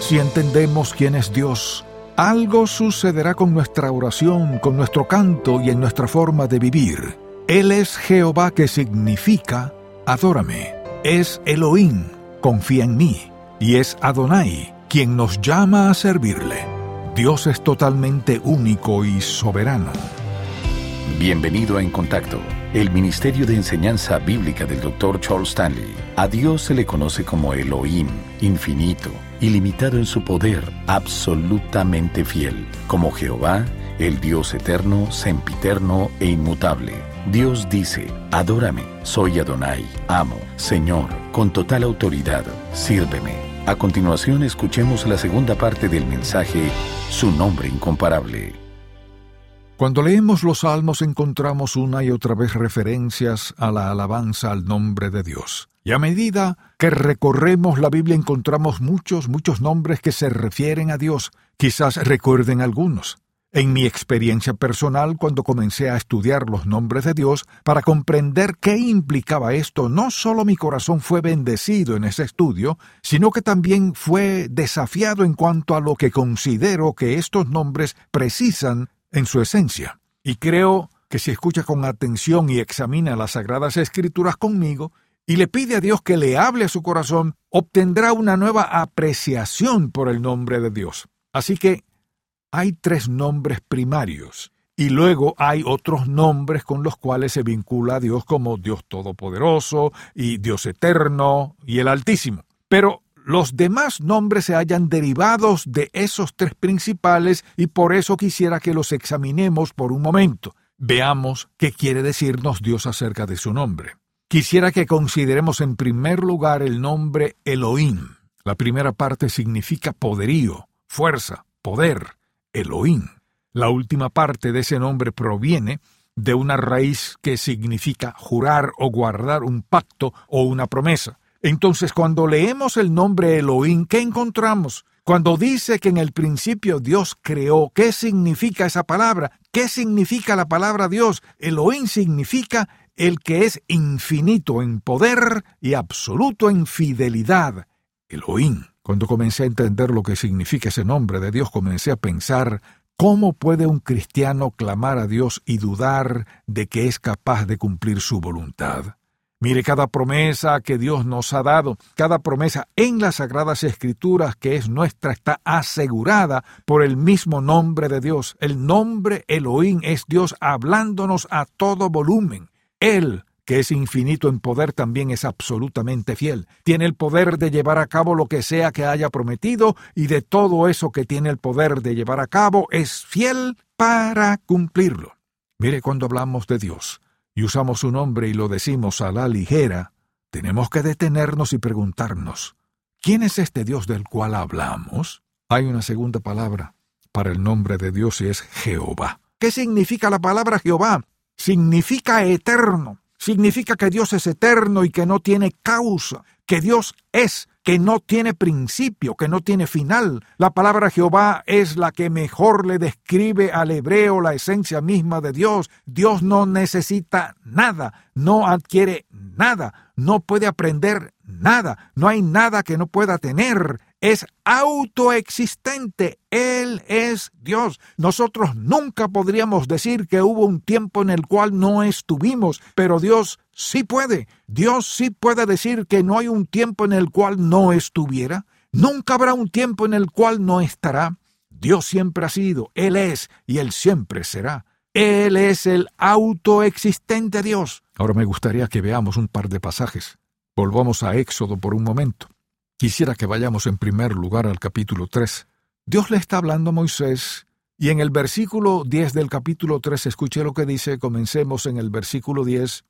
Si entendemos quién es Dios, algo sucederá con nuestra oración, con nuestro canto y en nuestra forma de vivir. Él es Jehová que significa adórame. Es Elohim, confía en mí. Y es Adonai, quien nos llama a servirle. Dios es totalmente único y soberano. Bienvenido a En Contacto, el Ministerio de Enseñanza Bíblica del Dr. Charles Stanley. A Dios se le conoce como Elohim, infinito, ilimitado en su poder, absolutamente fiel, como Jehová, el Dios eterno, sempiterno e inmutable. Dios dice, adórame, soy Adonai, amo, Señor, con total autoridad, sírveme. A continuación escuchemos la segunda parte del mensaje, Su nombre incomparable. Cuando leemos los salmos encontramos una y otra vez referencias a la alabanza al nombre de Dios. Y a medida que recorremos la Biblia encontramos muchos, muchos nombres que se refieren a Dios. Quizás recuerden algunos. En mi experiencia personal, cuando comencé a estudiar los nombres de Dios para comprender qué implicaba esto, no solo mi corazón fue bendecido en ese estudio, sino que también fue desafiado en cuanto a lo que considero que estos nombres precisan en su esencia. Y creo que si escucha con atención y examina las Sagradas Escrituras conmigo, y le pide a Dios que le hable a su corazón, obtendrá una nueva apreciación por el nombre de Dios. Así que hay tres nombres primarios y luego hay otros nombres con los cuales se vincula a Dios como Dios Todopoderoso y Dios Eterno y el Altísimo. Pero los demás nombres se hallan derivados de esos tres principales y por eso quisiera que los examinemos por un momento. Veamos qué quiere decirnos Dios acerca de su nombre. Quisiera que consideremos en primer lugar el nombre Elohim. La primera parte significa poderío, fuerza, poder. Elohim. La última parte de ese nombre proviene de una raíz que significa jurar o guardar un pacto o una promesa. Entonces, cuando leemos el nombre Elohim, ¿qué encontramos? Cuando dice que en el principio Dios creó, ¿qué significa esa palabra? ¿Qué significa la palabra Dios? Elohim significa el que es infinito en poder y absoluto en fidelidad. Elohim. Cuando comencé a entender lo que significa ese nombre de Dios, comencé a pensar cómo puede un cristiano clamar a Dios y dudar de que es capaz de cumplir su voluntad. Mire cada promesa que Dios nos ha dado, cada promesa en las sagradas escrituras que es nuestra está asegurada por el mismo nombre de Dios. El nombre Elohim es Dios hablándonos a todo volumen. Él que es infinito en poder, también es absolutamente fiel. Tiene el poder de llevar a cabo lo que sea que haya prometido y de todo eso que tiene el poder de llevar a cabo es fiel para cumplirlo. Mire, cuando hablamos de Dios y usamos su nombre y lo decimos a la ligera, tenemos que detenernos y preguntarnos, ¿quién es este Dios del cual hablamos? Hay una segunda palabra para el nombre de Dios y es Jehová. ¿Qué significa la palabra Jehová? Significa eterno significa que Dios es eterno y que no tiene causa, que Dios es, que no tiene principio, que no tiene final. La palabra Jehová es la que mejor le describe al hebreo la esencia misma de Dios. Dios no necesita nada, no adquiere nada, no puede aprender nada, no hay nada que no pueda tener es autoexistente. Él es Dios. Nosotros nunca podríamos decir que hubo un tiempo en el cual no estuvimos, pero Dios sí puede. Dios sí puede decir que no hay un tiempo en el cual no estuviera. Nunca habrá un tiempo en el cual no estará. Dios siempre ha sido, Él es y Él siempre será. Él es el autoexistente Dios. Ahora me gustaría que veamos un par de pasajes. Volvamos a Éxodo por un momento. Quisiera que vayamos en primer lugar al capítulo 3. Dios le está hablando a Moisés y en el versículo 10 del capítulo 3 escuche lo que dice, comencemos en el versículo 10.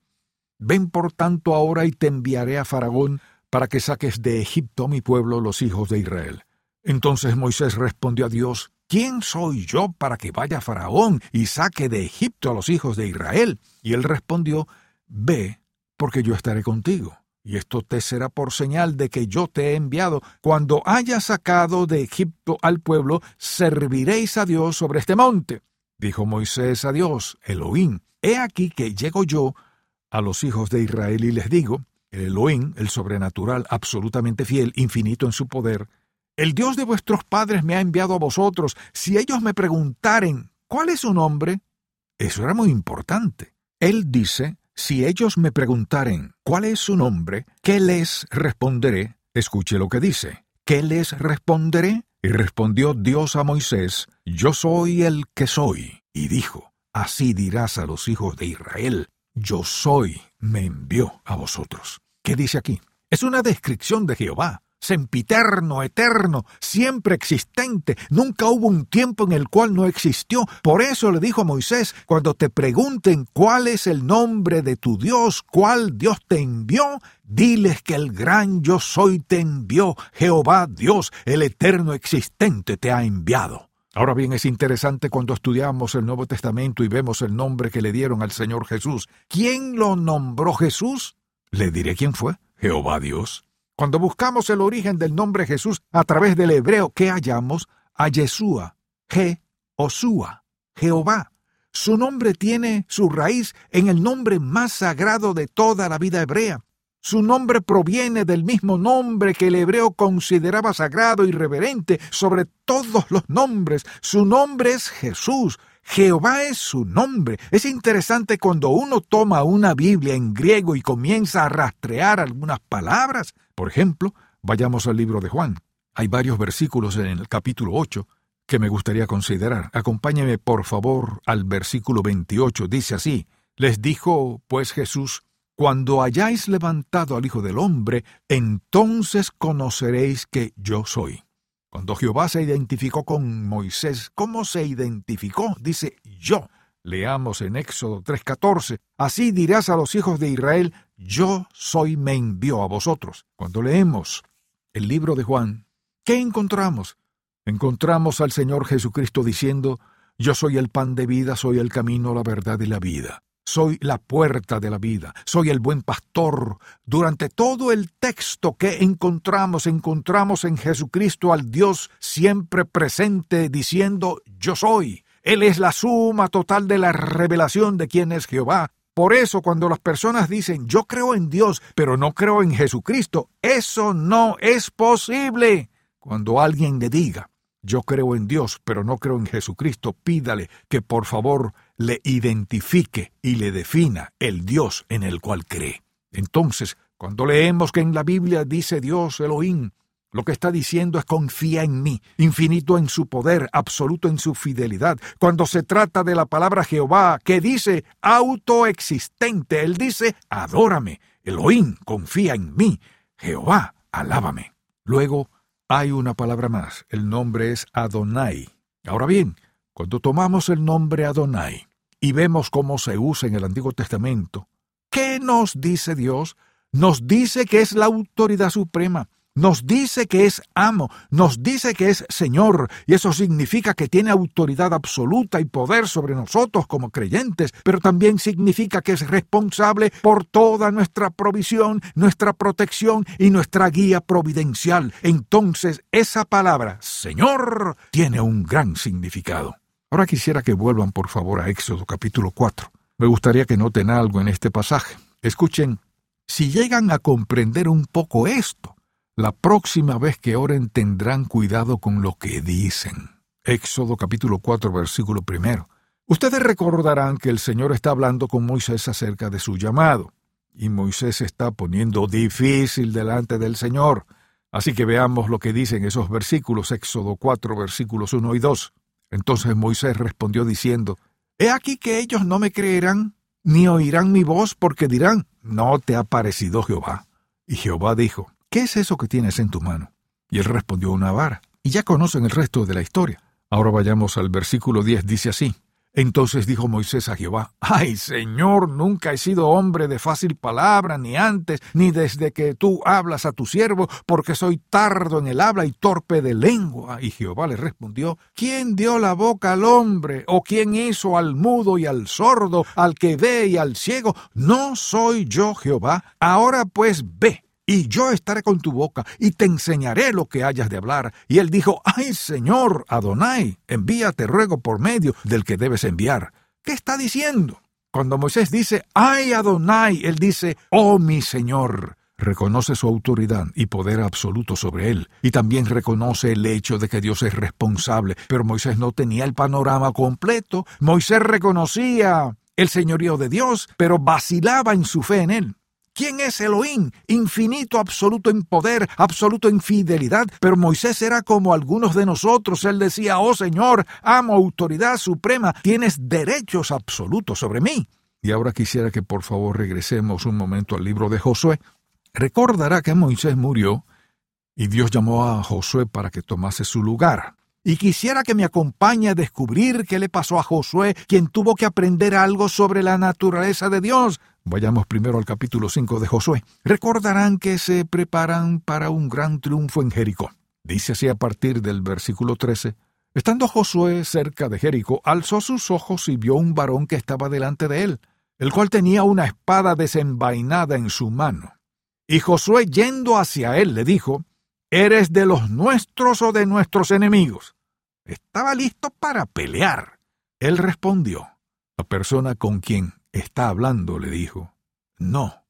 Ven por tanto ahora y te enviaré a Faraón para que saques de Egipto a mi pueblo los hijos de Israel. Entonces Moisés respondió a Dios, ¿quién soy yo para que vaya Faraón y saque de Egipto a los hijos de Israel? Y él respondió, Ve, porque yo estaré contigo y esto te será por señal de que yo te he enviado. Cuando haya sacado de Egipto al pueblo, serviréis a Dios sobre este monte. Dijo Moisés a Dios, Elohim, he aquí que llego yo a los hijos de Israel y les digo, el Elohim, el sobrenatural, absolutamente fiel, infinito en su poder, el Dios de vuestros padres me ha enviado a vosotros. Si ellos me preguntaren, ¿cuál es su nombre? Eso era muy importante. Él dice, si ellos me preguntaren, ¿cuál es su nombre? ¿Qué les responderé? Escuche lo que dice. ¿Qué les responderé? Y respondió Dios a Moisés, Yo soy el que soy. Y dijo, Así dirás a los hijos de Israel, Yo soy, me envió a vosotros. ¿Qué dice aquí? Es una descripción de Jehová sempiterno, eterno, siempre existente. Nunca hubo un tiempo en el cual no existió. Por eso le dijo a Moisés, cuando te pregunten cuál es el nombre de tu Dios, cuál Dios te envió, diles que el gran yo soy te envió, Jehová Dios, el eterno existente te ha enviado. Ahora bien, es interesante cuando estudiamos el Nuevo Testamento y vemos el nombre que le dieron al Señor Jesús. ¿Quién lo nombró Jesús? Le diré quién fue. Jehová Dios. Cuando buscamos el origen del nombre Jesús a través del hebreo, ¿qué hallamos? A Yeshua, Je, Osúa, Jehová. Su nombre tiene su raíz en el nombre más sagrado de toda la vida hebrea. Su nombre proviene del mismo nombre que el hebreo consideraba sagrado y reverente sobre todos los nombres. Su nombre es Jesús. Jehová es su nombre. Es interesante cuando uno toma una Biblia en griego y comienza a rastrear algunas palabras. Por ejemplo, vayamos al libro de Juan. Hay varios versículos en el capítulo 8 que me gustaría considerar. Acompáñeme, por favor, al versículo 28. Dice así, les dijo, pues Jesús, cuando hayáis levantado al Hijo del Hombre, entonces conoceréis que yo soy. Cuando Jehová se identificó con Moisés, ¿cómo se identificó? Dice yo. Leamos en Éxodo 3:14, así dirás a los hijos de Israel, yo soy me envió a vosotros. Cuando leemos el libro de Juan, ¿qué encontramos? Encontramos al Señor Jesucristo diciendo, yo soy el pan de vida, soy el camino, la verdad y la vida. Soy la puerta de la vida, soy el buen pastor. Durante todo el texto que encontramos, encontramos en Jesucristo al Dios siempre presente diciendo, yo soy. Él es la suma total de la revelación de quién es Jehová. Por eso cuando las personas dicen yo creo en Dios, pero no creo en Jesucristo, eso no es posible. Cuando alguien le diga yo creo en Dios, pero no creo en Jesucristo, pídale que por favor le identifique y le defina el Dios en el cual cree. Entonces, cuando leemos que en la Biblia dice Dios Elohim, lo que está diciendo es confía en mí, infinito en su poder, absoluto en su fidelidad. Cuando se trata de la palabra Jehová, que dice autoexistente, él dice adórame. Elohim, confía en mí. Jehová, alábame. Luego hay una palabra más, el nombre es Adonai. Ahora bien, cuando tomamos el nombre Adonai y vemos cómo se usa en el Antiguo Testamento, ¿qué nos dice Dios? Nos dice que es la autoridad suprema nos dice que es amo, nos dice que es Señor, y eso significa que tiene autoridad absoluta y poder sobre nosotros como creyentes, pero también significa que es responsable por toda nuestra provisión, nuestra protección y nuestra guía providencial. Entonces, esa palabra, Señor, tiene un gran significado. Ahora quisiera que vuelvan por favor a Éxodo capítulo 4. Me gustaría que noten algo en este pasaje. Escuchen, si llegan a comprender un poco esto, la próxima vez que oren tendrán cuidado con lo que dicen. Éxodo capítulo 4 versículo primero. Ustedes recordarán que el Señor está hablando con Moisés acerca de su llamado, y Moisés se está poniendo difícil delante del Señor. Así que veamos lo que dicen esos versículos, Éxodo 4 versículos 1 y 2. Entonces Moisés respondió diciendo, He aquí que ellos no me creerán, ni oirán mi voz, porque dirán, No te ha parecido Jehová. Y Jehová dijo, ¿qué es eso que tienes en tu mano? Y él respondió una vara. Y ya conocen el resto de la historia. Ahora vayamos al versículo 10, dice así. Entonces dijo Moisés a Jehová, Ay Señor, nunca he sido hombre de fácil palabra, ni antes, ni desde que tú hablas a tu siervo, porque soy tardo en el habla y torpe de lengua. Y Jehová le respondió, ¿quién dio la boca al hombre? ¿O quién hizo al mudo y al sordo, al que ve y al ciego? No soy yo Jehová. Ahora pues ve y yo estaré con tu boca, y te enseñaré lo que hayas de hablar. Y él dijo, Ay, Señor, Adonai, envíate ruego por medio del que debes enviar. ¿Qué está diciendo? Cuando Moisés dice, Ay, Adonai, él dice, Oh, mi Señor. reconoce su autoridad y poder absoluto sobre él, y también reconoce el hecho de que Dios es responsable, pero Moisés no tenía el panorama completo. Moisés reconocía el señorío de Dios, pero vacilaba en su fe en él. ¿Quién es Elohim? Infinito, absoluto en poder, absoluto en fidelidad. Pero Moisés era como algunos de nosotros. Él decía, oh Señor, amo autoridad suprema, tienes derechos absolutos sobre mí. Y ahora quisiera que por favor regresemos un momento al libro de Josué. Recordará que Moisés murió y Dios llamó a Josué para que tomase su lugar. Y quisiera que me acompañe a descubrir qué le pasó a Josué, quien tuvo que aprender algo sobre la naturaleza de Dios. Vayamos primero al capítulo 5 de Josué. Recordarán que se preparan para un gran triunfo en Jericó. Dice así a partir del versículo 13. Estando Josué cerca de Jericó, alzó sus ojos y vio un varón que estaba delante de él, el cual tenía una espada desenvainada en su mano. Y Josué yendo hacia él le dijo, ¿Eres de los nuestros o de nuestros enemigos? Estaba listo para pelear. Él respondió, la persona con quien está hablando le dijo, No,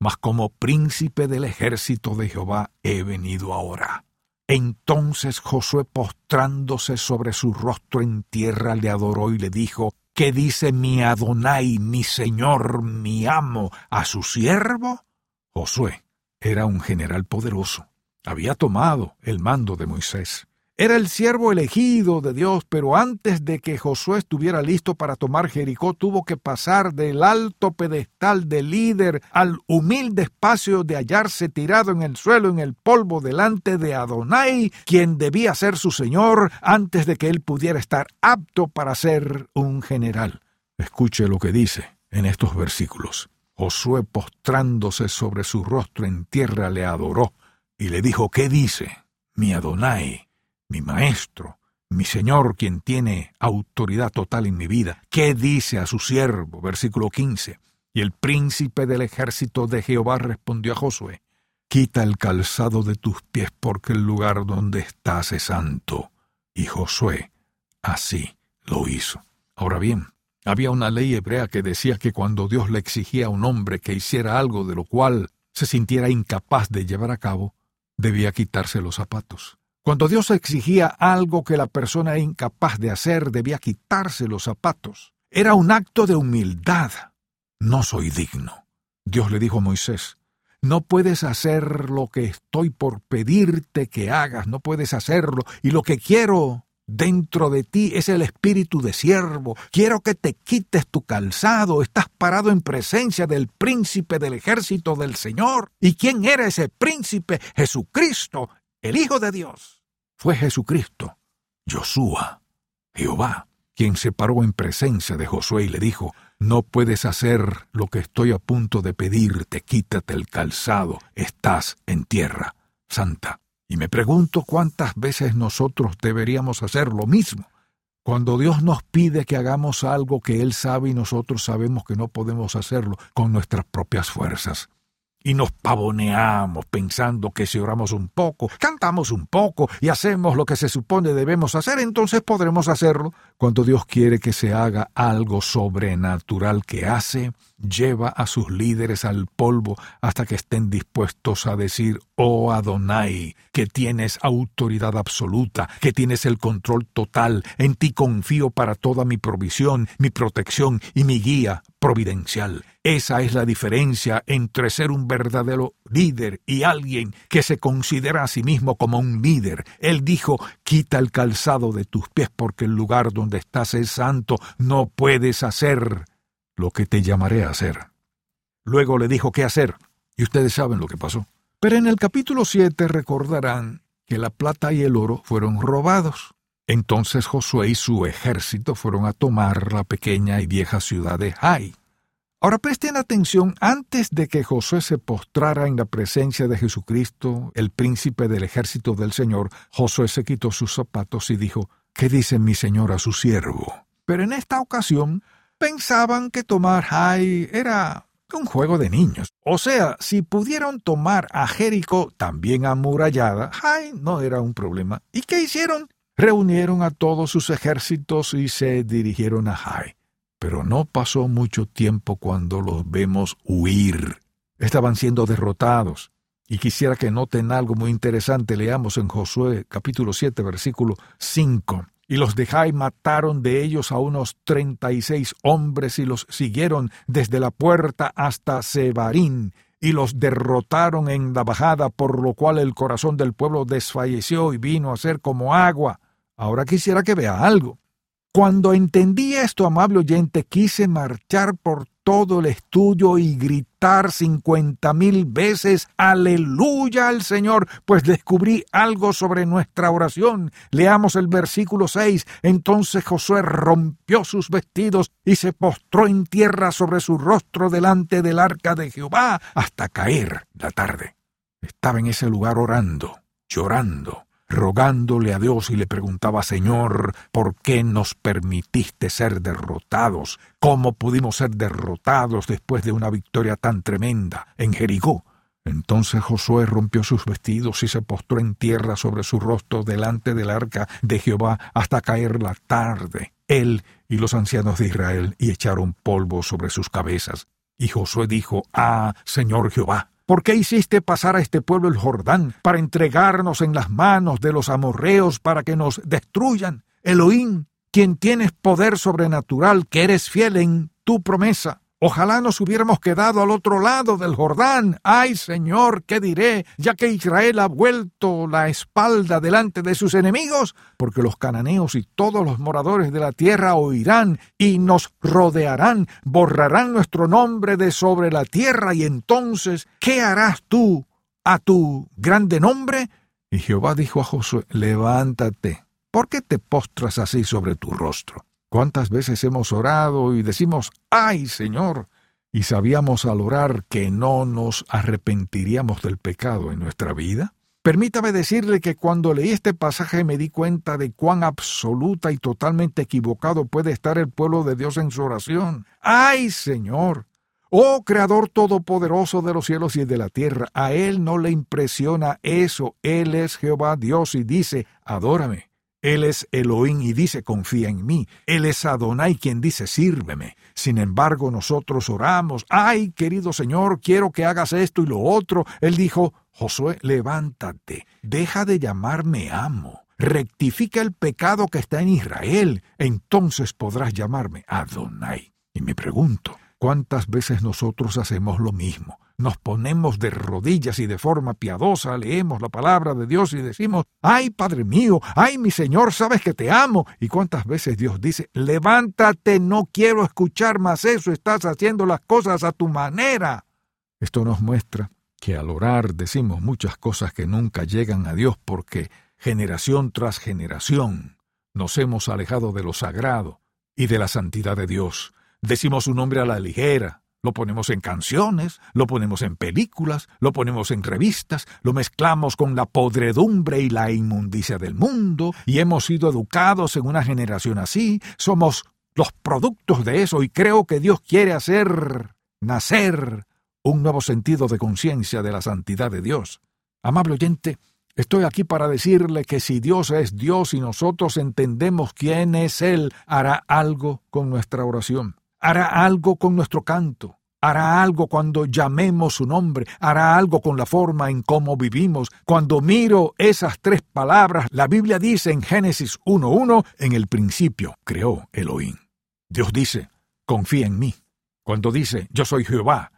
mas como príncipe del ejército de Jehová he venido ahora. Entonces Josué postrándose sobre su rostro en tierra le adoró y le dijo, ¿Qué dice mi Adonai, mi señor, mi amo, a su siervo? Josué era un general poderoso. Había tomado el mando de Moisés. Era el siervo elegido de Dios, pero antes de que Josué estuviera listo para tomar Jericó, tuvo que pasar del alto pedestal de líder al humilde espacio de hallarse tirado en el suelo en el polvo delante de Adonai, quien debía ser su señor antes de que él pudiera estar apto para ser un general. Escuche lo que dice en estos versículos. Josué postrándose sobre su rostro en tierra le adoró y le dijo, ¿qué dice? Mi Adonai, mi maestro, mi Señor, quien tiene autoridad total en mi vida. ¿Qué dice a su siervo? Versículo 15. Y el príncipe del ejército de Jehová respondió a Josué, Quita el calzado de tus pies porque el lugar donde estás es santo. Y Josué así lo hizo. Ahora bien, había una ley hebrea que decía que cuando Dios le exigía a un hombre que hiciera algo de lo cual se sintiera incapaz de llevar a cabo, debía quitarse los zapatos. Cuando Dios exigía algo que la persona incapaz de hacer, debía quitarse los zapatos. Era un acto de humildad. No soy digno. Dios le dijo a Moisés, no puedes hacer lo que estoy por pedirte que hagas, no puedes hacerlo, y lo que quiero Dentro de ti es el espíritu de siervo. Quiero que te quites tu calzado. Estás parado en presencia del príncipe del ejército del Señor. ¿Y quién era ese príncipe? Jesucristo, el Hijo de Dios. Fue Jesucristo, Josué, Jehová, quien se paró en presencia de Josué y le dijo, No puedes hacer lo que estoy a punto de pedirte, quítate el calzado, estás en tierra santa. Y me pregunto cuántas veces nosotros deberíamos hacer lo mismo. Cuando Dios nos pide que hagamos algo que Él sabe y nosotros sabemos que no podemos hacerlo con nuestras propias fuerzas y nos pavoneamos pensando que si oramos un poco, cantamos un poco y hacemos lo que se supone debemos hacer, entonces podremos hacerlo. Cuando Dios quiere que se haga algo sobrenatural que hace, lleva a sus líderes al polvo hasta que estén dispuestos a decir, oh Adonai, que tienes autoridad absoluta, que tienes el control total, en ti confío para toda mi provisión, mi protección y mi guía providencial. Esa es la diferencia entre ser un verdadero líder y alguien que se considera a sí mismo como un líder. Él dijo, quita el calzado de tus pies porque el lugar donde estás es santo, no puedes hacer lo que te llamaré a hacer. Luego le dijo qué hacer, y ustedes saben lo que pasó. Pero en el capítulo 7 recordarán que la plata y el oro fueron robados. Entonces Josué y su ejército fueron a tomar la pequeña y vieja ciudad de Jai. Ahora presten atención, antes de que Josué se postrara en la presencia de Jesucristo, el príncipe del ejército del Señor, Josué se quitó sus zapatos y dijo, ¿Qué dice mi señor a su siervo? Pero en esta ocasión pensaban que tomar Jai era un juego de niños. O sea, si pudieron tomar a Jericó también amurallada, Jai no era un problema. ¿Y qué hicieron? Reunieron a todos sus ejércitos y se dirigieron a Jai. Pero no pasó mucho tiempo cuando los vemos huir. Estaban siendo derrotados. Y quisiera que noten algo muy interesante. Leamos en Josué capítulo 7, versículo 5. Y los de Jai mataron de ellos a unos treinta y seis hombres y los siguieron desde la puerta hasta Sebarín y los derrotaron en la bajada, por lo cual el corazón del pueblo desfalleció y vino a ser como agua. Ahora quisiera que vea algo. Cuando entendí esto, amable oyente, quise marchar por todo el estudio y gritar cincuenta mil veces Aleluya al Señor, pues descubrí algo sobre nuestra oración. Leamos el versículo 6. Entonces Josué rompió sus vestidos y se postró en tierra sobre su rostro delante del arca de Jehová hasta caer la tarde. Estaba en ese lugar orando, llorando, rogándole a Dios y le preguntaba, Señor, ¿por qué nos permitiste ser derrotados? ¿Cómo pudimos ser derrotados después de una victoria tan tremenda en Jericó? Entonces Josué rompió sus vestidos y se postró en tierra sobre su rostro delante del arca de Jehová hasta caer la tarde, él y los ancianos de Israel, y echaron polvo sobre sus cabezas. Y Josué dijo, Ah, Señor Jehová, ¿Por qué hiciste pasar a este pueblo el Jordán para entregarnos en las manos de los amorreos para que nos destruyan? Elohim, quien tienes poder sobrenatural, que eres fiel en tu promesa. Ojalá nos hubiéramos quedado al otro lado del Jordán. Ay, Señor, ¿qué diré? Ya que Israel ha vuelto la espalda delante de sus enemigos, porque los cananeos y todos los moradores de la tierra oirán y nos rodearán, borrarán nuestro nombre de sobre la tierra, y entonces, ¿qué harás tú a tu grande nombre? Y Jehová dijo a Josué, levántate, ¿por qué te postras así sobre tu rostro? ¿Cuántas veces hemos orado y decimos, ay Señor? Y sabíamos al orar que no nos arrepentiríamos del pecado en nuestra vida. Permítame decirle que cuando leí este pasaje me di cuenta de cuán absoluta y totalmente equivocado puede estar el pueblo de Dios en su oración. ¡Ay, Señor! Oh Creador Todopoderoso de los cielos y de la tierra, a Él no le impresiona eso. Él es Jehová Dios y dice, adórame. Él es Elohim y dice confía en mí. Él es Adonai quien dice sírveme. Sin embargo, nosotros oramos, ay, querido Señor, quiero que hagas esto y lo otro. Él dijo, Josué, levántate, deja de llamarme amo. Rectifica el pecado que está en Israel, entonces podrás llamarme Adonai. Y me pregunto, ¿cuántas veces nosotros hacemos lo mismo? Nos ponemos de rodillas y de forma piadosa leemos la palabra de Dios y decimos, ay Padre mío, ay mi Señor, sabes que te amo. ¿Y cuántas veces Dios dice, levántate, no quiero escuchar más eso, estás haciendo las cosas a tu manera? Esto nos muestra que al orar decimos muchas cosas que nunca llegan a Dios porque generación tras generación nos hemos alejado de lo sagrado y de la santidad de Dios. Decimos su nombre a la ligera, lo ponemos en canciones, lo ponemos en películas, lo ponemos en revistas, lo mezclamos con la podredumbre y la inmundicia del mundo, y hemos sido educados en una generación así, somos los productos de eso, y creo que Dios quiere hacer nacer un nuevo sentido de conciencia de la santidad de Dios. Amable oyente, Estoy aquí para decirle que si Dios es Dios y nosotros entendemos quién es Él, hará algo con nuestra oración hará algo con nuestro canto, hará algo cuando llamemos su nombre, hará algo con la forma en cómo vivimos. Cuando miro esas tres palabras, la Biblia dice en Génesis 1.1, en el principio creó Elohim. Dios dice, confía en mí. Cuando dice, yo soy Jehová,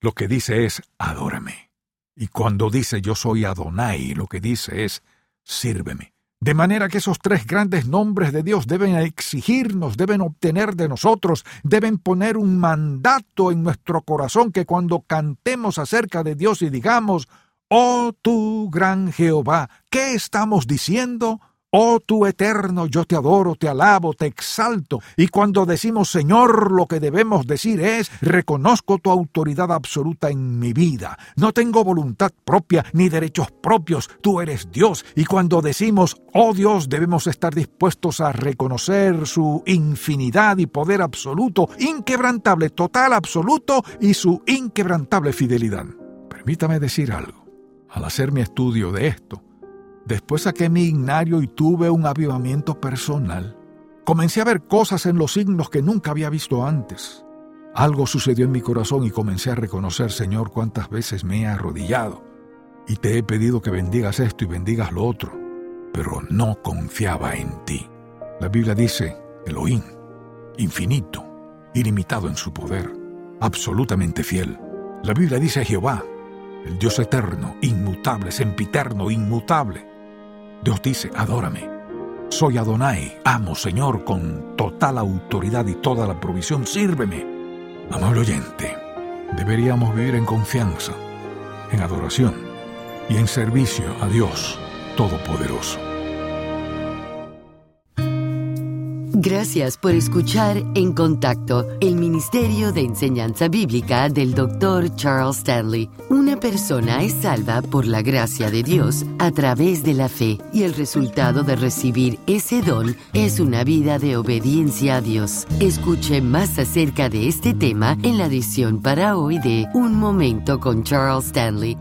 lo que dice es, adórame. Y cuando dice, yo soy Adonai, lo que dice es, sírveme. De manera que esos tres grandes nombres de Dios deben exigirnos, deben obtener de nosotros, deben poner un mandato en nuestro corazón que cuando cantemos acerca de Dios y digamos, Oh tu gran Jehová, ¿qué estamos diciendo? Oh tu eterno, yo te adoro, te alabo, te exalto. Y cuando decimos Señor, lo que debemos decir es, reconozco tu autoridad absoluta en mi vida. No tengo voluntad propia ni derechos propios, tú eres Dios. Y cuando decimos, oh Dios, debemos estar dispuestos a reconocer su infinidad y poder absoluto, inquebrantable, total, absoluto y su inquebrantable fidelidad. Permítame decir algo. Al hacer mi estudio de esto, Después saqué mi ignario y tuve un avivamiento personal. Comencé a ver cosas en los signos que nunca había visto antes. Algo sucedió en mi corazón y comencé a reconocer, Señor, cuántas veces me he arrodillado. y te he pedido que bendigas esto y bendigas lo otro, pero no confiaba en ti. La Biblia dice, Elohim, infinito, ilimitado en su poder, absolutamente fiel. La Biblia dice Jehová, el Dios eterno, inmutable, sempiterno, inmutable. Dios dice, adórame. Soy Adonai, amo Señor con total autoridad y toda la provisión, sírveme. Amable oyente, deberíamos vivir en confianza, en adoración y en servicio a Dios Todopoderoso. Gracias por escuchar En Contacto, el Ministerio de Enseñanza Bíblica del Dr. Charles Stanley. Una persona es salva por la gracia de Dios a través de la fe y el resultado de recibir ese don es una vida de obediencia a Dios. Escuche más acerca de este tema en la edición para hoy de Un Momento con Charles Stanley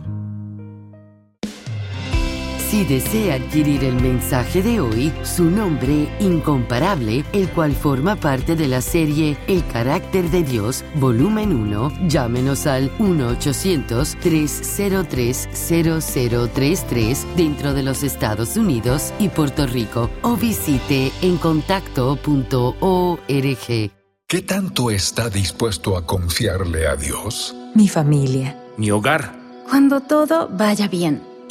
si desea adquirir el mensaje de hoy, su nombre incomparable, el cual forma parte de la serie El carácter de Dios, volumen 1, llámenos al 1-800-303-0033 dentro de los Estados Unidos y Puerto Rico o visite encontacto.org. ¿Qué tanto está dispuesto a confiarle a Dios? Mi familia. Mi hogar. Cuando todo vaya bien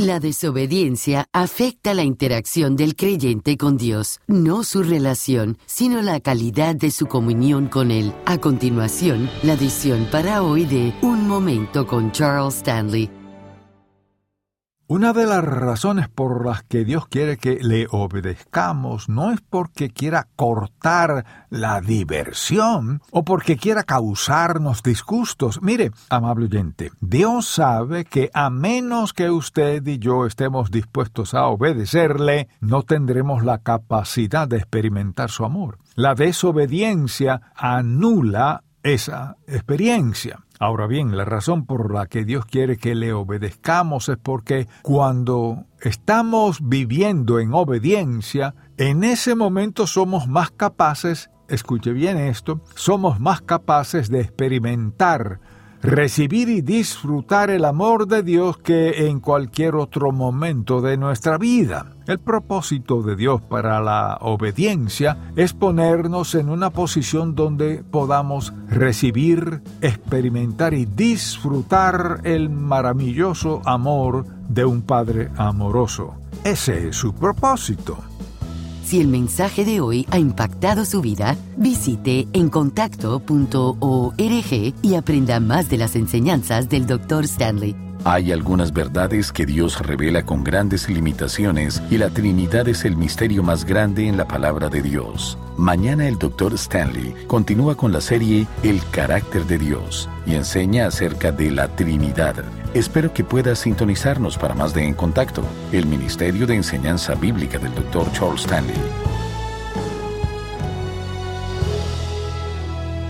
La desobediencia afecta la interacción del creyente con Dios, no su relación, sino la calidad de su comunión con Él. A continuación, la edición para hoy de Un Momento con Charles Stanley una de las razones por las que Dios quiere que le obedezcamos no es porque quiera cortar la diversión o porque quiera causarnos disgustos. Mire, amable oyente, Dios sabe que a menos que usted y yo estemos dispuestos a obedecerle, no tendremos la capacidad de experimentar su amor. La desobediencia anula esa experiencia. Ahora bien, la razón por la que Dios quiere que le obedezcamos es porque cuando estamos viviendo en obediencia, en ese momento somos más capaces, escuche bien esto, somos más capaces de experimentar recibir y disfrutar el amor de Dios que en cualquier otro momento de nuestra vida. El propósito de Dios para la obediencia es ponernos en una posición donde podamos recibir, experimentar y disfrutar el maravilloso amor de un Padre amoroso. Ese es su propósito. Si el mensaje de hoy ha impactado su vida, visite encontacto.org y aprenda más de las enseñanzas del Dr. Stanley. Hay algunas verdades que Dios revela con grandes limitaciones y la Trinidad es el misterio más grande en la palabra de Dios. Mañana el Dr. Stanley continúa con la serie El carácter de Dios y enseña acerca de la Trinidad. Espero que pueda sintonizarnos para más de En Contacto, el Ministerio de Enseñanza Bíblica del Dr. Charles Stanley.